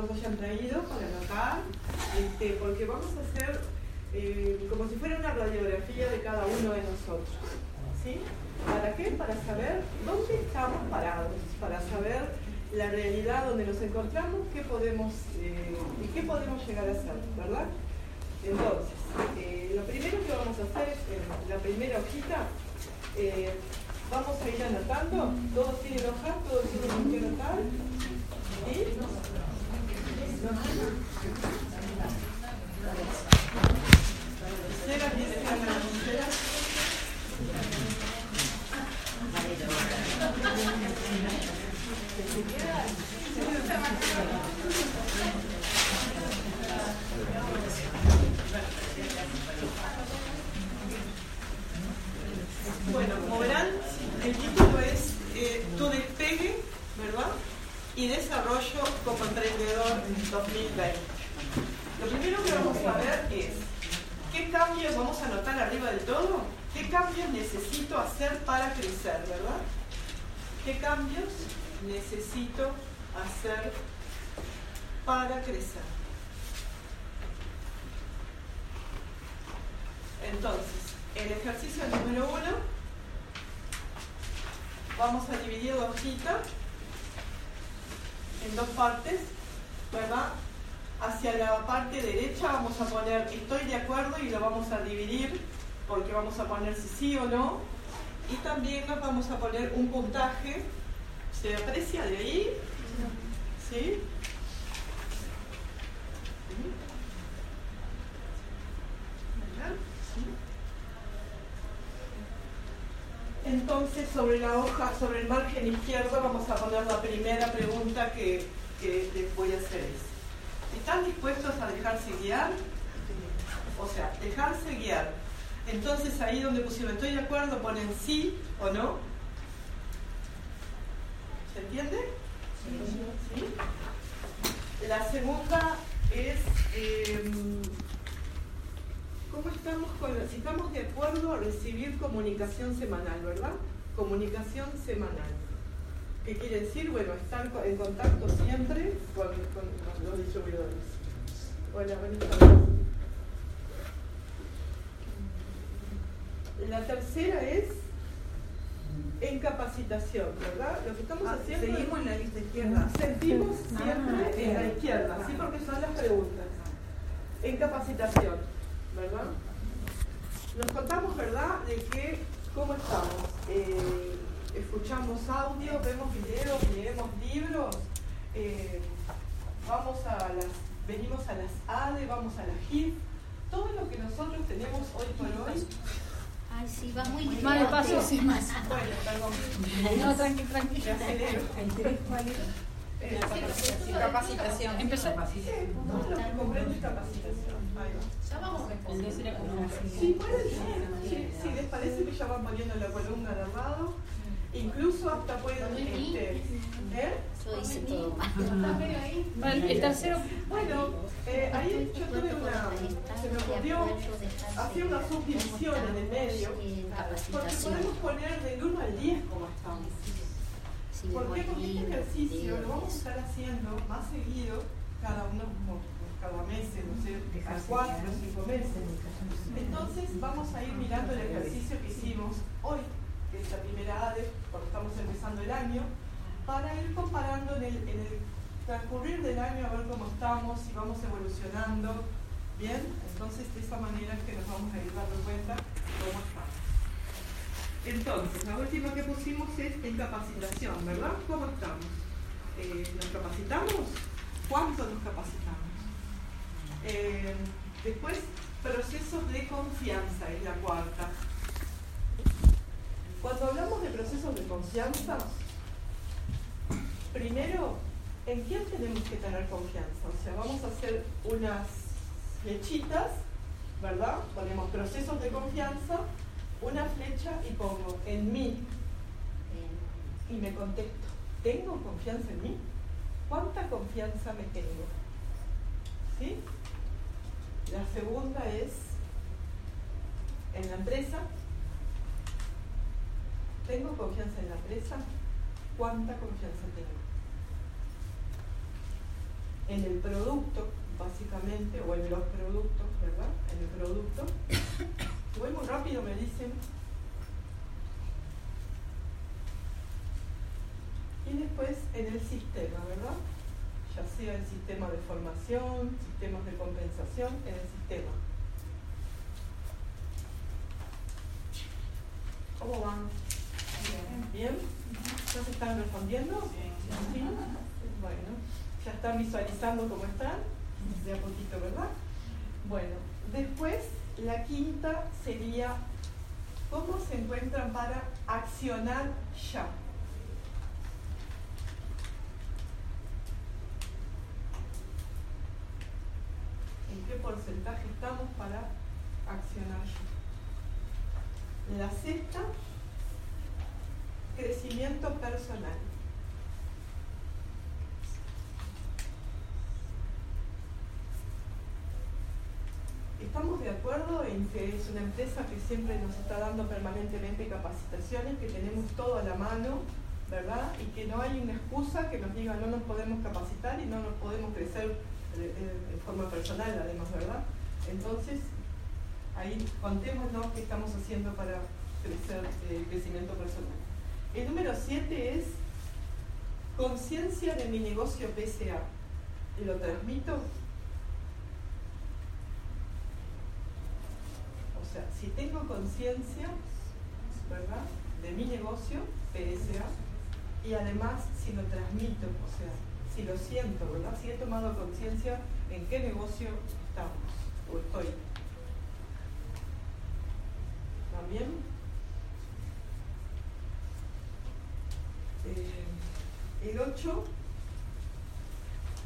todos hayan traído para anotar, este, porque vamos a hacer eh, como si fuera una radiografía de cada uno de nosotros. ¿sí? ¿Para qué? Para saber dónde estamos parados, para saber la realidad donde nos encontramos, qué podemos eh, y qué podemos llegar a ser, ¿verdad? Entonces, eh, lo primero que vamos a hacer en la primera hojita, vamos a ir anotando, todos tienen hoja, todos tienen que anotar, ¿sí? Bueno, como verán, el título es eh, Tu despegue, ¿verdad? Y desarrollo como emprendedor 2020. Lo primero que vamos a ver es qué cambios, vamos a anotar arriba del todo, qué cambios necesito hacer para crecer, ¿verdad? ¿Qué cambios necesito hacer para crecer? Entonces, el ejercicio número uno, vamos a dividir la hojita en dos partes, ¿verdad? Hacia la parte derecha vamos a poner estoy de acuerdo y lo vamos a dividir porque vamos a poner si sí o no. Y también nos vamos a poner un puntaje. ¿Se aprecia de ahí? ¿Sí? Entonces, sobre la hoja, sobre el margen izquierdo, vamos a poner la primera pregunta que, que les voy a hacer. Es, ¿Están dispuestos a dejarse guiar? O sea, dejarse guiar. Entonces, ahí donde pusieron estoy de acuerdo, ponen sí o no. ¿Se entiende? Sí. La segunda es... Eh, ¿Cómo estamos con, si estamos de acuerdo a recibir comunicación semanal, ¿verdad? Comunicación semanal. ¿Qué quiere decir? Bueno, estar en contacto siempre con, los distribuidores. Hola, buenas tardes. La tercera es en capacitación, ¿verdad? Lo que estamos Ah, haciendo Seguimos en la lista izquierda. sentimos Ah, siempre en la izquierda, ¿sí? Porque son las preguntas. En capacitación, ¿verdad? Nos contamos, ¿verdad?, de que, ¿cómo estamos? Eh, escuchamos audio, vemos videos, leemos libros, eh, vamos a las, venimos a las ADE, vamos a las HIF, todo lo que nosotros tenemos hoy por hoy. Ay, sí, va muy Más despacio, sí, más. Bueno, perdón. No, tranqui, tranqui. Me acelero. Eh, Capacitación. Empezó. todo lo que comprende es capacitación. Ya vamos a responder, Sí, puede ser. Sí, les parece que ya van poniendo la columna de lado. Incluso hasta pueden. Este, ¿eh? El tercero, Bueno, eh, ahí yo tuve una. Se me ocurrió hacer una subdivisión en el medio. Porque podemos poner del 1 al 10 como estamos. ¿Por qué? Porque este ejercicio lo vamos a estar haciendo más seguido, cada uno cada mes, no sé, cada cuatro o cinco meses. Entonces vamos a ir mirando el ejercicio que hicimos hoy, que es la primera ADE, porque estamos empezando el año, para ir comparando en el, en el transcurrir del año a ver cómo estamos, si vamos evolucionando. Bien, entonces de esa manera es que nos vamos a ir dando cuenta cómo estamos. Entonces, la última que pusimos es en capacitación, ¿verdad? ¿Cómo estamos? Eh, ¿Nos capacitamos? ¿Cuánto nos capacitamos? Eh, después, procesos de confianza es la cuarta. Cuando hablamos de procesos de confianza, primero, ¿en quién tenemos que tener confianza? O sea, vamos a hacer unas flechitas, ¿verdad? Ponemos procesos de confianza, una flecha y pongo en mí y me contesto, ¿tengo confianza en mí? ¿Cuánta confianza me tengo? ¿Sí? La segunda es en la empresa. ¿Tengo confianza en la empresa? ¿Cuánta confianza tengo? en el producto, básicamente, o en los productos, ¿verdad? En el producto. Voy muy rápido, me dicen. Y después en el sistema, ¿verdad? Ya sea el sistema de formación, sistemas de compensación, en el sistema. ¿Cómo van? Bien. ¿Ya se están respondiendo? ¿Sí? Bueno, ya están visualizando cómo están, de a poquito, ¿verdad? Bueno, después la quinta sería cómo se encuentran para accionar ya. ¿En qué porcentaje estamos para accionar ya? La sexta, crecimiento personal. Estamos de acuerdo en que es una empresa que siempre nos está dando permanentemente capacitaciones, que tenemos todo a la mano, ¿verdad? Y que no hay una excusa que nos diga no nos podemos capacitar y no nos podemos crecer de, forma personal, además, ¿verdad? Entonces, ahí contémonos qué estamos haciendo para crecer el crecimiento personal. El número 7 es conciencia de mi negocio PSA. ¿Lo transmito? Si tengo conciencia, ¿verdad?, de mi negocio, PSA, y además si lo transmito, o sea, si lo siento, ¿verdad?, si he tomado conciencia en qué negocio estamos o estoy. ¿También? Eh, el 8,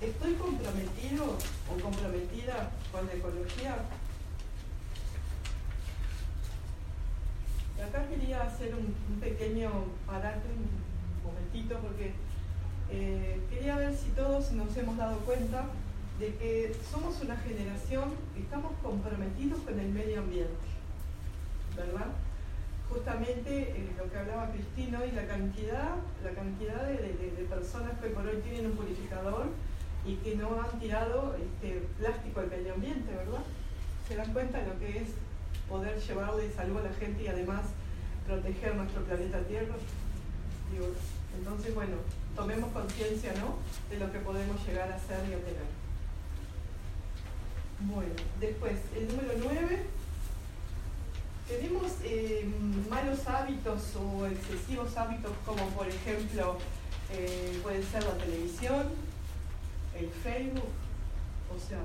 ¿estoy comprometido o comprometida con la ecología? Acá quería hacer un, pequeño parate, un momentito, porque eh, quería ver si todos nos hemos dado cuenta de que somos una generación que estamos comprometidos con el medio ambiente, ¿verdad? Justamente eh, lo que hablaba Cristina y la cantidad, la cantidad de, personas que por hoy tienen un purificador y que no han tirado este, plástico al medio ambiente, ¿verdad? Se dan cuenta de lo que es poder llevarle salud a la gente y además proteger nuestro planeta Tierra. entonces, bueno, tomemos conciencia ¿no? de lo que podemos llegar a hacer y obtener. Bueno, después, el número 9. Tenemos eh, malos hábitos o excesivos hábitos como por ejemplo eh, puede ser la televisión, el Facebook, o sea,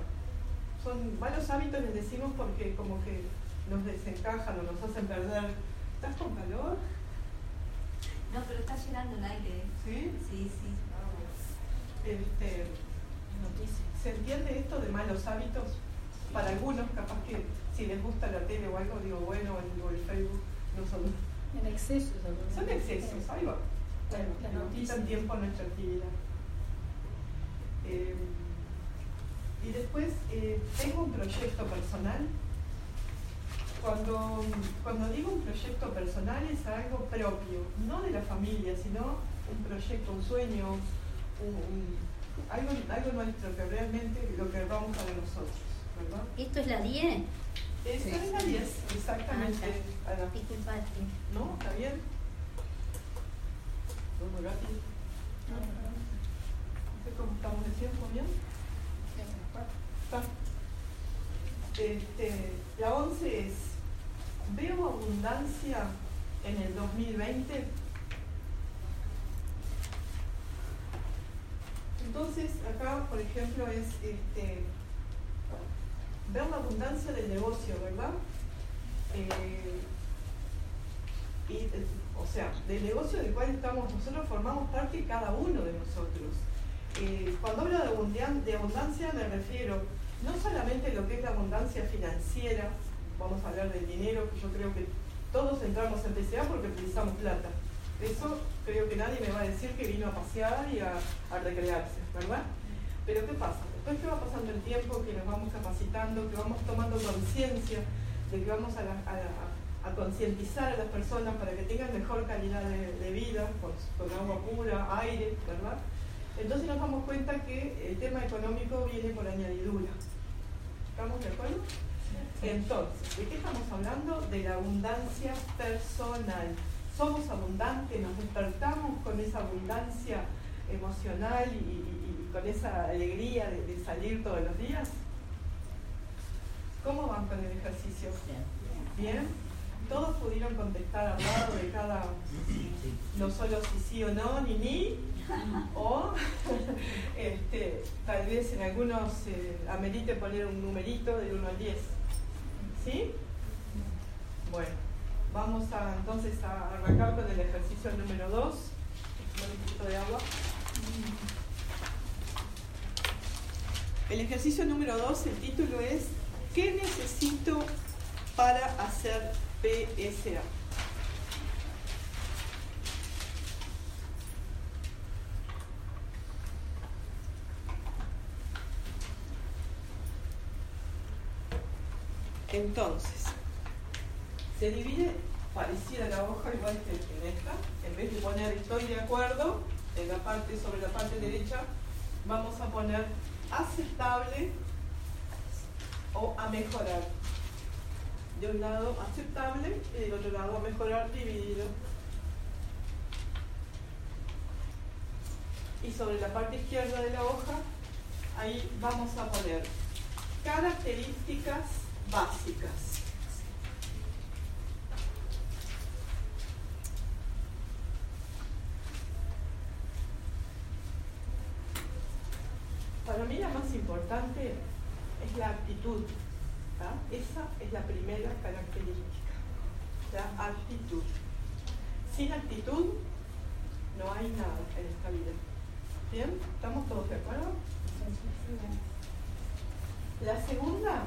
son malos hábitos les decimos porque como que nos desencajan o nos hacen perder. ¿Estás con calor? No, pero está llegando el aire. ¿Sí? Sí, sí. Este, ¿Se entiende esto de malos hábitos? Para algunos, capaz que si les gusta la tele o algo, digo, bueno, o el Facebook, no son... En exceso. Son excesos, ahí va. Bueno, nos quitan tiempo a nuestra actividad. Eh, y después, eh, tengo un proyecto personal cuando, cuando digo un proyecto personal es algo propio, no de la familia, sino un proyecto, un sueño, algo, algo nuestro que realmente lo que vamos a ver nosotros, ¿verdad? ¿Esto es la 10? Esta es la 10, exactamente. Ah, ¿No? ¿Está bien? Muy rápido. No sé cómo estamos de tiempo, ¿bien? Está. Este, la 11 es ¿Veo abundancia en el 2020? Entonces, acá, por ejemplo, es este, ver la abundancia del negocio, ¿verdad? Eh, y, o sea, del negocio del cual estamos, nosotros formamos parte cada uno de nosotros. Eh, cuando hablo de, de abundancia me refiero no solamente lo que es la abundancia financiera, vamos a hablar del dinero, que yo creo que todos entramos en PCA porque utilizamos plata. Eso creo que nadie me va a decir que vino a pasear y a, recrearse, ¿verdad? Pero ¿qué pasa? Después que va pasando el tiempo, que nos vamos capacitando, que vamos tomando conciencia, de que vamos a, concientizar a las personas para que tengan mejor calidad de, vida, con, agua pura, aire, ¿verdad? Entonces nos damos cuenta que el tema económico viene por añadidura. ¿Estamos de acuerdo? Entonces, ¿de qué estamos hablando? De la abundancia personal. Somos abundantes, nos despertamos con esa abundancia emocional y, con esa alegría de, de, salir todos los días. ¿Cómo van con el ejercicio? Bien. Todos pudieron contestar al lado de cada, no solo si sí o no, ni ni, o este, tal vez en algunos eh, amerite poner un numerito del 1 al 10. ¿Sí? Bueno, vamos a, entonces a arrancar con el ejercicio número 2. Un poquito de agua. El ejercicio número 2, el título es ¿Qué necesito para hacer PSA? Entonces, se divide parecida la hoja igual que en esta. En vez de poner estoy de acuerdo, en la parte, sobre la parte derecha, vamos a poner aceptable o a mejorar. De un lado aceptable y del otro lado mejorar dividido. Y sobre la parte izquierda de la hoja, ahí vamos a poner características básicas. Para mí la más importante es la actitud. Esa es la primera característica, la actitud. Sin actitud no hay nada en esta vida. ¿Bien? ¿Estamos todos de acuerdo? La segunda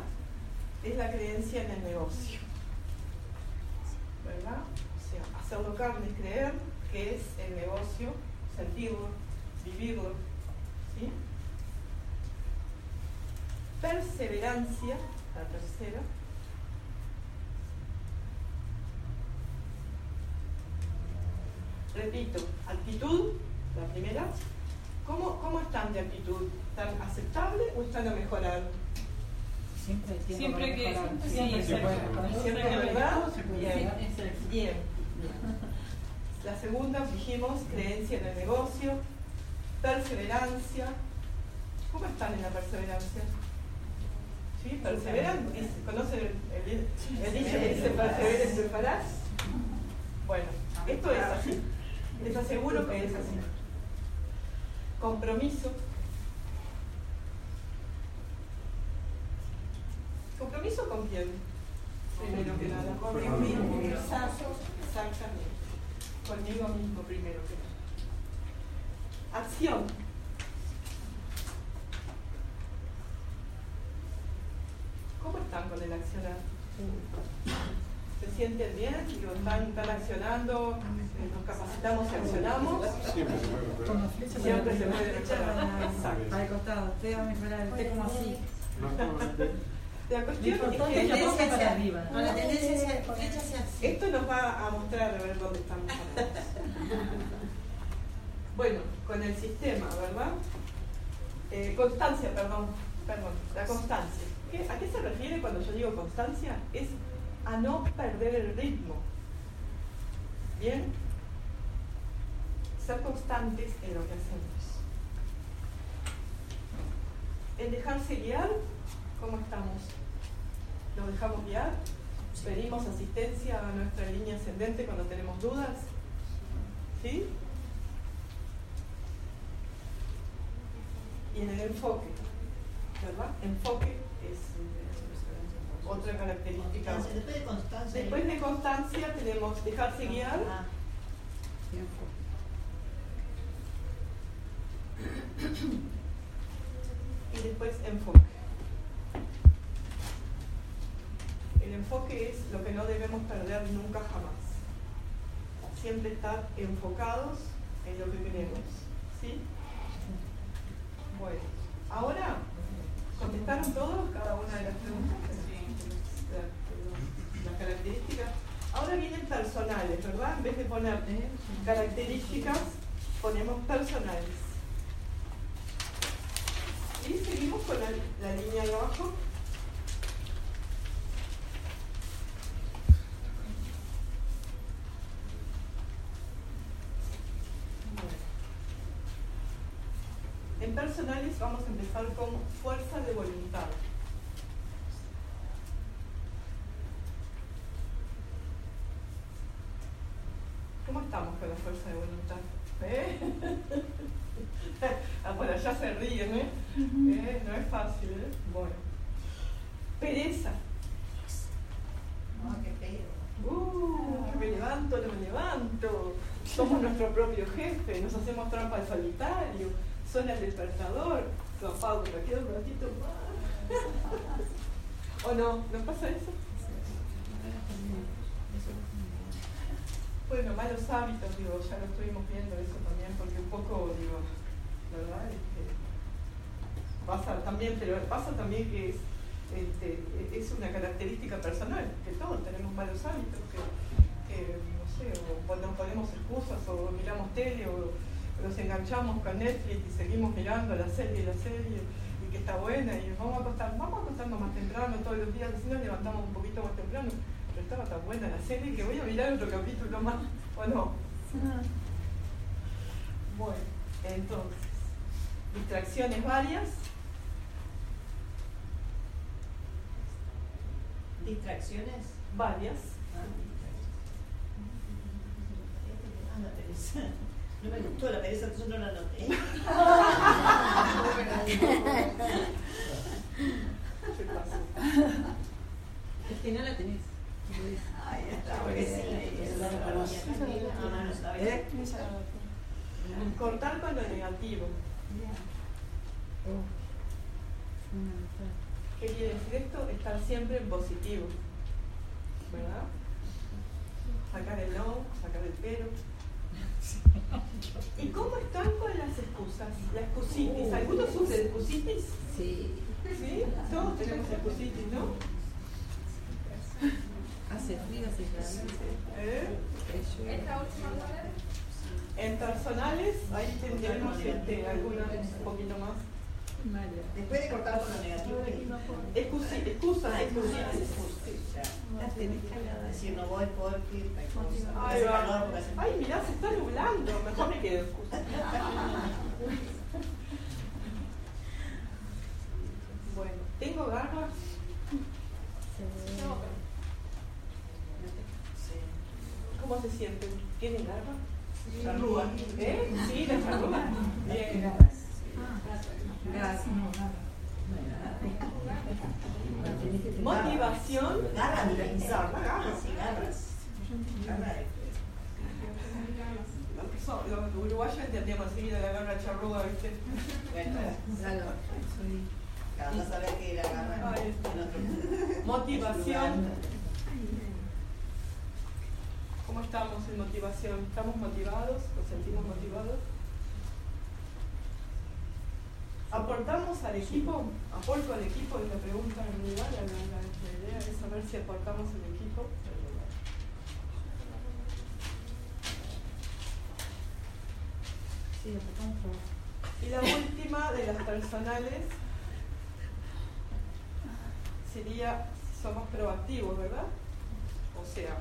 es la creencia en el ¿Verdad? O sea, hacerlo carne es creer que es el negocio, sentirlo, vivirlo. ¿sí? Perseverancia, la tercera. Repito, actitud, la primera. ¿Cómo, ¿Cómo están de actitud? ¿Están aceptables o están a mejorar? Siempre, siempre que siempre, siempre, se puede. Siempre, ¿verdad? Bien. Bien. La segunda, dijimos, creencia en el negocio, perseverancia. ¿Cómo están en la perseverancia? ¿Sí? ¿Perseveran? ¿Conocen el, el, el dicho que dice persevera y triunfarás? Bueno, esto es así. Les aseguro que es así. Compromiso. ¿Compromiso con quién? Primero que nada. Conmigo mismo. Exacto, exactamente. Conmigo mismo primero que nada. Acción. ¿Cómo están con el accionar? ¿Se sienten bien? ¿Están, están accionando? ¿Nos capacitamos y accionamos? Siempre se puede mejorar. Siempre se puede mejorar. Al costado, usted va a mejorar, usted como así. La cuestión es es que la boca para arriba. No, la tendencia hacia hacia esto nos va a mostrar a ver dónde estamos. bueno, con el sistema, ¿verdad? Eh, constancia, perdón, perdón, la constancia. ¿Qué- ¿A qué se refiere cuando yo digo constancia? Es a no perder el ritmo. ¿Bien? Ser constantes en lo que hacemos. En dejarse guiar, ¿cómo estamos? ¿Nos dejamos guiar? ¿Pedimos asistencia a nuestra línea ascendente cuando tenemos dudas? ¿Sí? Y en el enfoque, ¿verdad? Enfoque es eh, otra característica. Después de constancia. Después de constancia tenemos dejarse guiar, Ah, y después enfoque. El enfoque es lo que no debemos perder nunca jamás. Siempre estar enfocados en lo que queremos. ¿Sí? Bueno, ahora, ¿contestaron todos cada una de las preguntas? La- Las características. Ahora vienen personales, ¿verdad? En vez de poner características, ponemos personales. con la, la línea de abajo. En personales con fuerza de voluntad. ¿Cómo estamos con la fuerza de voluntad? ¿Eh? ah, bueno, ya se ríen, ¿eh? ¿Eh? No es fácil, ¿eh? Bueno. Pereza. No, qué feo. Uh, me levanto, no me levanto. Somos nuestro propio jefe, nos hacemos trampa al solitario, suena el despertador, lo apago, me quedo un ratito. ¿O no? ¿No pasa eso? Bueno, malos hábitos, digo, ya lo estuvimos viendo eso también, porque un poco, digo, ¿verdad? Este, pasa también, pero pasa también que es, este, es una característica personal, que todos tenemos malos hábitos, que, que, no sé, o nos ponemos excusas, o miramos tele, o nos enganchamos con Netflix y seguimos mirando la serie y la serie, y que está buena, y vamos a acostar, vamos a acostarnos más temprano todos los días, así nos levantamos un poquito más temprano pero estaba tan buena la serie que voy a mirar otro capítulo más, ¿o no? Bueno, entonces, distracciones varias. ¿Distracciones? Varias. Ah, pereza. No me gustó la pereza, entonces no la anoté. ¿Qué pasa? Es que no la tenés. Ahí está, también. Ah. ¿Eh? Cortar con lo negativo. ¿Qué quiere decir esto? Estar siempre en positivo. ¿Verdad? Sacar el no, sacar el pero. ¿Y cómo están con las excusas? La excusitis. ¿Algunos sufren excusitis? Sí. ¿Sí? Todos tenemos excusitis, ¿no? Hace frío, hace calor. ¿Eh? Esta última cuadra. En personales, ahí tendremos este, algunas un poquito más. Después de cortar con lo negativo. Las tenés caladas. decir no voy porque hace Ay, mirá, se está nublando. Mejor me quedo excusa. Bueno, ¿tengo garras? Sí. ¿Cómo se sienten? ¿Tienen garras? Charrúa. ¿Eh? Sí, la charrúa. Bien. No, Motivación. Garras de pensar, ¿no? garras y garras. Los, uruguayos entendemos enseguida la garra charrúa, ¿viste? Bueno, garra otro Motivación. ¿Cómo estamos en motivación? ¿Estamos motivados? ¿Nos sentimos motivados? ¿Aportamos al equipo? ¿Aporto al equipo? Es la pregunta en realidad. La, la- la- la idea es saber si aportamos al equipo. Sí, aportamos. Y la última de las personales sería si somos proactivos, ¿verdad? O sea,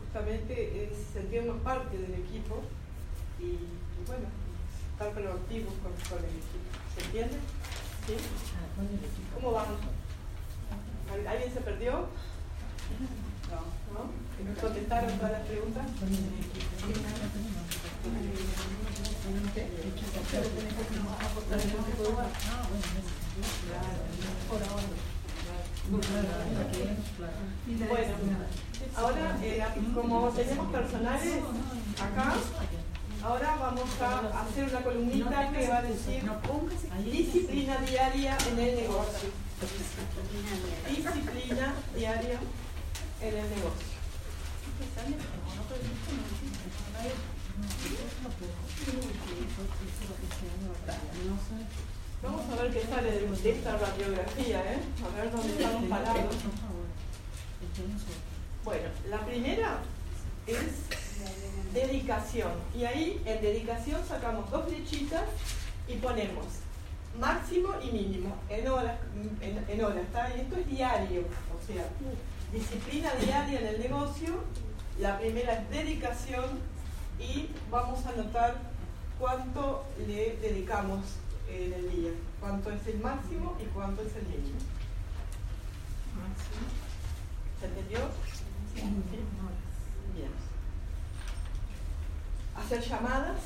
justamente es sentirnos parte del equipo y, y bueno, estar con, con el equipo. ¿Se entiende? ¿Cómo vamos? ¿Al- ¿Alguien se perdió? No. ¿No? ¿Contestaron todas las preguntas? Bueno, ahora eh, como tenemos personales acá, ahora vamos a hacer una columnita que va a decir disciplina diaria en el negocio. Disciplina diaria en el negocio. Vamos a ver qué sale de esta radiografía, ¿eh? A ver dónde estamos parados. Bueno, la primera es dedicación. Y ahí en dedicación sacamos dos flechitas y ponemos máximo y mínimo, en horas, en, en horas. Y esto es diario, o sea, disciplina diaria en el negocio. La primera es dedicación y vamos a anotar cuánto le dedicamos en el día, cuánto es el máximo y cuánto es el mínimo. ¿Se entendió? Bien. Hacer llamadas.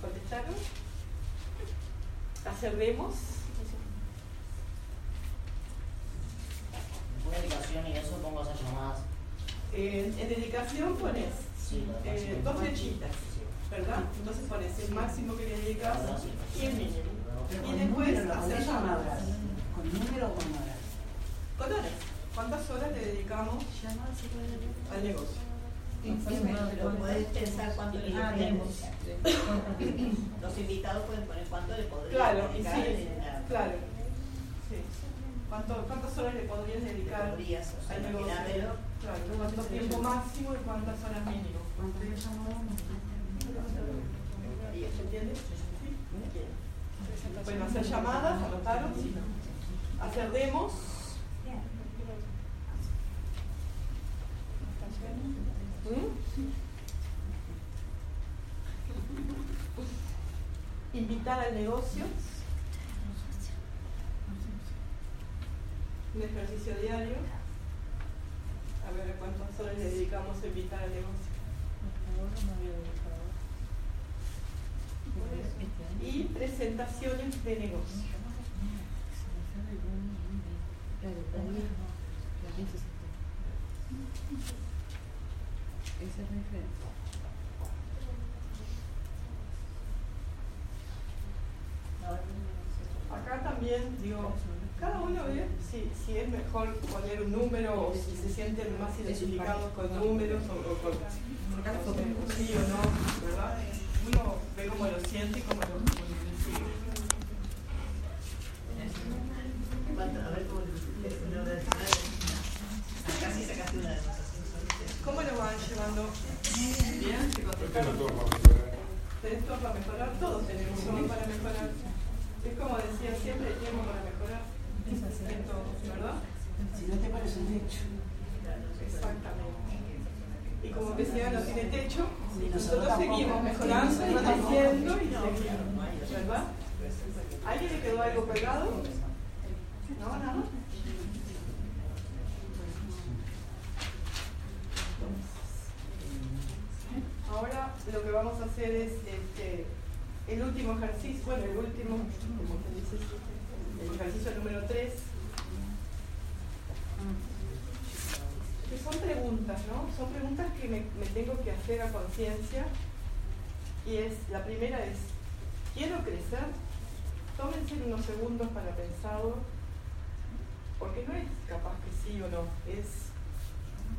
¿Contestaron? Hacer demos. Dedicación y eso pongo esas llamadas. Eh, en dedicación pones Sí, eh, dos flechitas, ¿verdad? Entonces pones el máximo que le dedicas y el mínimo. Y después hacer ¿con llamadas. ¿Con número o con horas? Con horas. ¿Cuántas horas le dedicamos al negocio? Pero podés pensar cuánto le Ah, podemos. Los invitados pueden poner cuánto le podrían Claro, y dedicar sí, claro. Sí. ¿Cuánto- ¿Cuántas horas le podrías le dedicar podrías, o sea, al negocio? Claro, ¿cuánto tiempo máximo y cuántas horas mínimo? ¿Se entiende? Sí. Bien. Bueno, hacer llamadas, anotaron, sí. Demos. ¿Mm? Invitar al negocio. Un ejercicio diario. A ver cuántas horas le dedicamos a invitar al negocio. Y presentaciones de negocio. Esa es la diferencia. Acá también, digo, cada uno ve si, si es mejor poner un número o si se sienten más identificados con números o, o con sí o no, ¿verdad? Uno ve cómo lo siente y cómo lo, cómo lo percibe. ¿Cuánto? A ver cómo le- lo de- Acá sí sacaste una de esas. ¿Cómo lo van llevando? ¿Bien? ¿Se contestaron? ¿Tenés todo para mejorar? Todos tenemos todo para mejorar. Es como decía siempre, hay tiempo para mejorar. En todo, ¿verdad? Si no te parece un hecho. Exactamente. Y como decía, no tiene techo, nosotros seguimos mejorando y creciendo y seguimos, ¿verdad? ¿A ¿Alguien le quedó algo pegado? ¿No? ¿Nada? Ahora lo que vamos a hacer es este, el último ejercicio, bueno, el último, como se dice, el ejercicio número 3, que son preguntas, ¿no? Son preguntas que me, tengo que hacer a conciencia. Y es, la primera es, ¿quiero crecer? Tómense unos segundos para pensarlo, porque no es capaz que sí o no, es,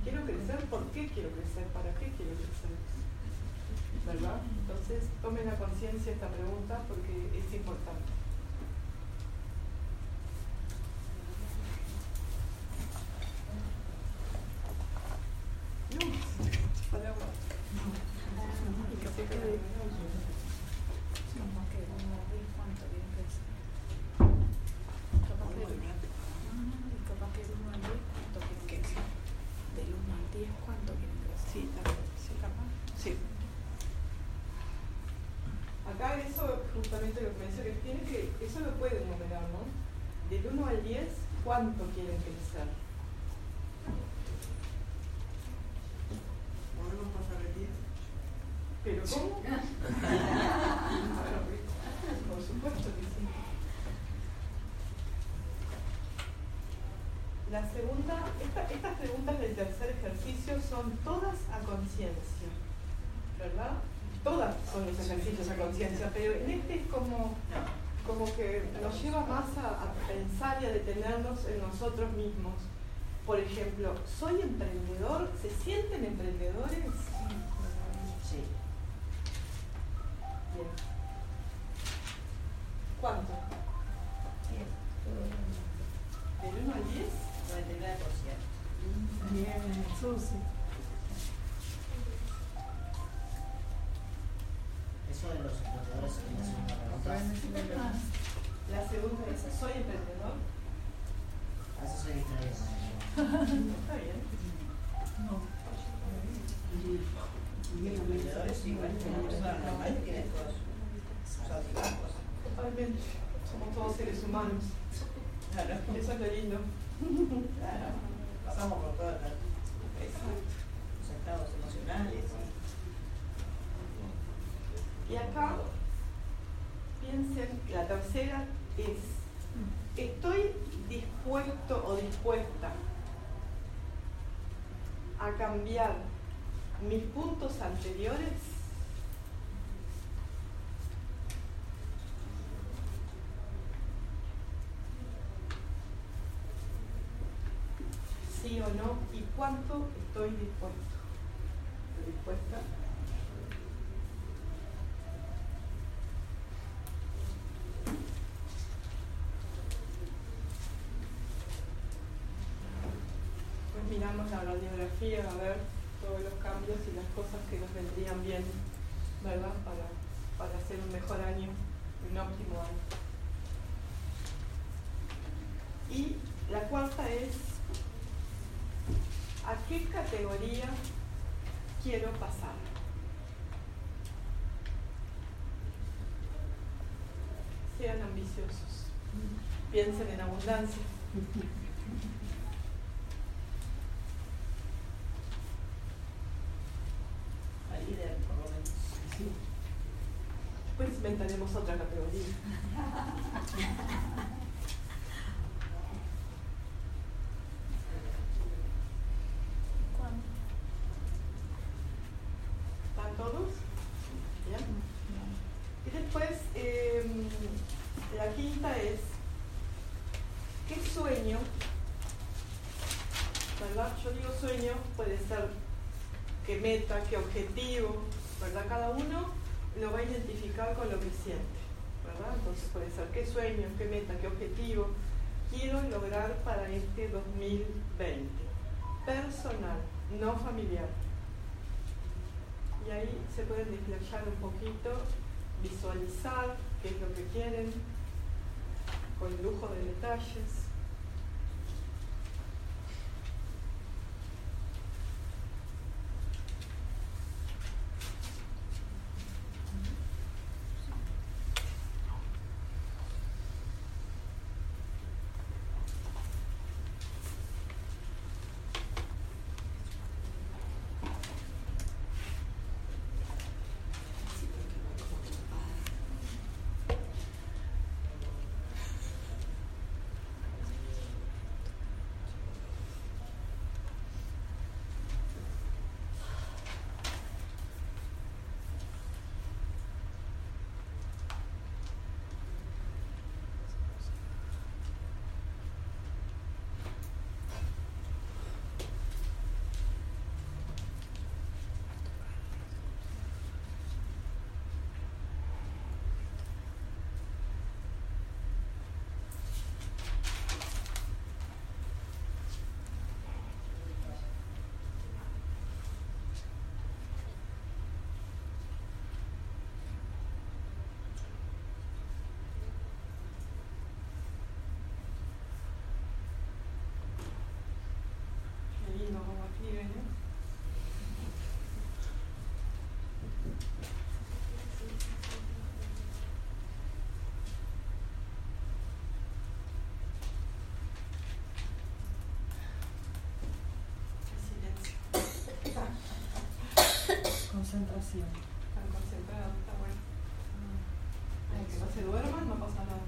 ¿quiero crecer? ¿Por qué quiero crecer? ¿Para qué quiero crecer? ¿Verdad? Entonces, tomen a conciencia esta pregunta porque es importante. No, para agua. Y café con leche. Sí, también, sí, capaz. Sí. Acá eso, justamente lo que me dice que tiene que, eso lo pueden numerar, ¿no? Del 1 al 10, ¿cuánto quieren crecer? ¿Podemos pasar el día? ¿Pero cómo? Por supuesto que sí. La segunda, esta- estas preguntas del tercer ejercicio son todas a conciencia, ¿verdad? Todas son los ejercicios a conciencia, pero en este es como, como que nos lleva más a, a pensar y a detenernos en nosotros mismos. Por ejemplo, ¿soy emprendedor? ¿Se sienten emprendedores? Sí. Bien. ¿Cuánto? ¿Del 1 al 10? 99%. Bien. Susi. Eso de los emprendedores es una segunda pregunta. La segunda es, ¿soy emprendedor? A eso soy distraído. Está bien. Los emprendedores igual que una persona normal tiene todos sus altibajos. Totalmente. Somos todos seres humanos. Claro, Eso es lindo. claro. Pasamos por todos los Exacto. estados emocionales. Y acá, piensen, la tercera es, ¿estoy dispuesto o dispuesta a cambiar mis puntos anteriores? ¿Sí o no? ¿Y cuánto estoy dispuesto? ¿Estoy dispuesta? Miramos la radiografía a ver todos los cambios y las cosas que nos vendrían bien, ¿verdad? Para, para hacer un mejor año, un óptimo año. Y la cuarta es, ¿a qué categoría quiero pasar? Sean ambiciosos, piensen en abundancia. A líder, por lo menos. Pues inventaremos otra categoría. ¿Están todos? Y después, eh, la quinta es, ¿qué sueño? ¿Verdad? Yo digo sueño, puede ser qué meta, qué objetivo, ¿verdad? Cada uno lo con lo que siente, ¿verdad? Entonces puede ser qué sueño, qué meta, qué objetivo quiero lograr para este 2020. Personal, no familiar. Y ahí se pueden desplayar un poquito, visualizar qué es lo que quieren, con lujo de detalles. Qué lindo como escriben, ¿eh? Qué silencio. Concentración. Están concentrados, está bueno. Ay, que no se duerman, no pasa nada.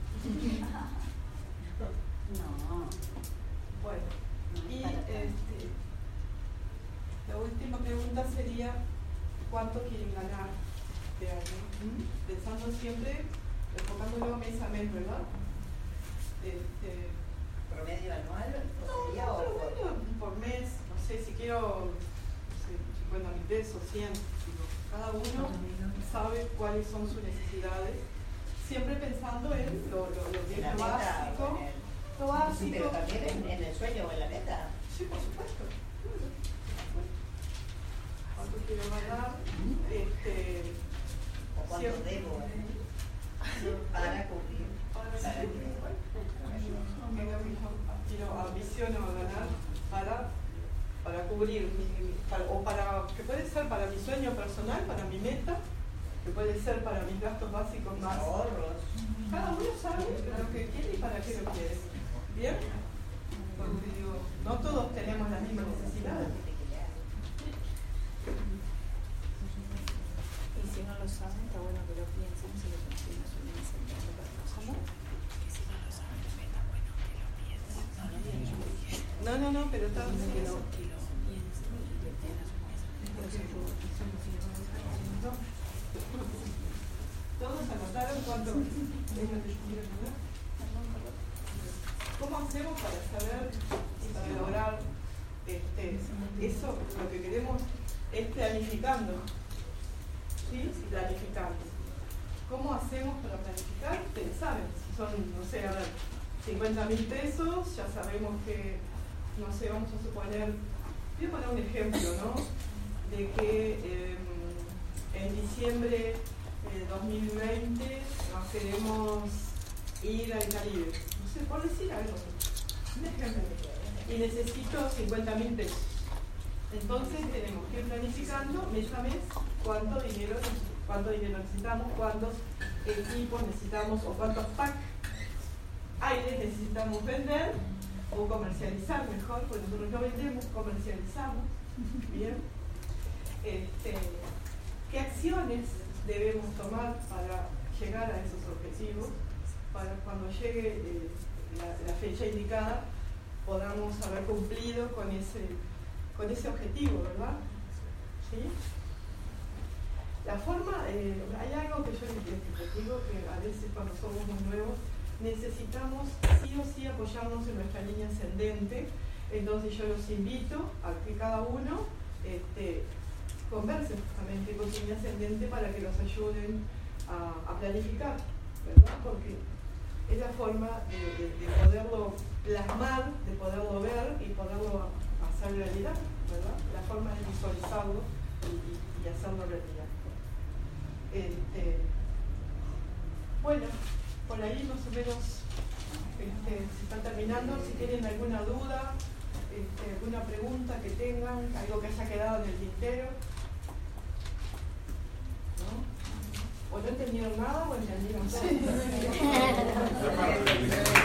No, Bueno, no y este, la última pregunta sería, ¿cuánto quieren ganar de año? ¿Mm? Pensando siempre, enfocándolo mes a mes, ¿verdad? Este, ¿Promedio anual? no, ¿O sería no, o por- mes, no sé, si quiero no sé, 50 mil pesos, 100, digo, cada uno sabe cuáles son sus necesidades, siempre pensando en lo, lo, lo que es lo básico. Lo básico. Pero también en, el sueño o en la meta. Sí, por supuesto. Quiero este, ¿O cuánto debo? Para cubrir cubrir, mi- para- o para, que puede ser para mi sueño personal, para mi meta, que puede ser para mis gastos básicos más. Ahorros. Cada uno sabe lo que quiere y para qué lo quiere. ¿Bien? Porque digo, no todos tenemos las mismas necesidades. Y si no lo saben, está bueno que lo piensen si lo piensan es un incentivo para nosotros. No, no, no, pero está Todos anotaron cuánto es lo que quieren ganar. ¿Cómo hacemos para saber y para lograr este, eso? Lo que queremos es planificando. ¿Sí? Planificando. ¿Cómo hacemos para planificar? Saben, si son, no sé, a ver, 50 mil pesos, ya sabemos que, no sé, vamos a suponer, voy a poner un ejemplo, ¿no? De que eh, en diciembre de 2020 nos queremos ir al Caribe. No sé, por decir algo. Un ejemplo. Y necesito 50 mil pesos. Entonces tenemos que ir planificando mes a mes cuánto dinero, cuánto dinero necesitamos, cuántos equipos necesitamos o cuántos packs aires necesitamos vender o comercializar mejor, porque nosotros no vendemos, comercializamos. Bien. Este, ¿Qué acciones debemos tomar para llegar a esos objetivos? Para cuando llegue eh, la, la fecha indicada podamos haber cumplido con ese, con ese objetivo, ¿verdad? ¿Sí? La forma, eh, hay algo que yo les, digo que a veces cuando somos muy nuevos necesitamos sí o sí apoyarnos en nuestra línea ascendente. Entonces yo los invito a que cada uno este, converse justamente con su línea ascendente para que los ayuden a, planificar, ¿verdad? Porque es la forma de poderlo plasmar, de poderlo ver y poderlo realidad, ¿verdad? La forma de visualizarlo y, y- y hacerlo realidad. Este, bueno, por ahí más o menos este, se está terminando. Si tienen alguna duda, este, alguna pregunta que tengan, algo que haya quedado en el tintero. ¿No? O no entendieron nada o entendieron todo.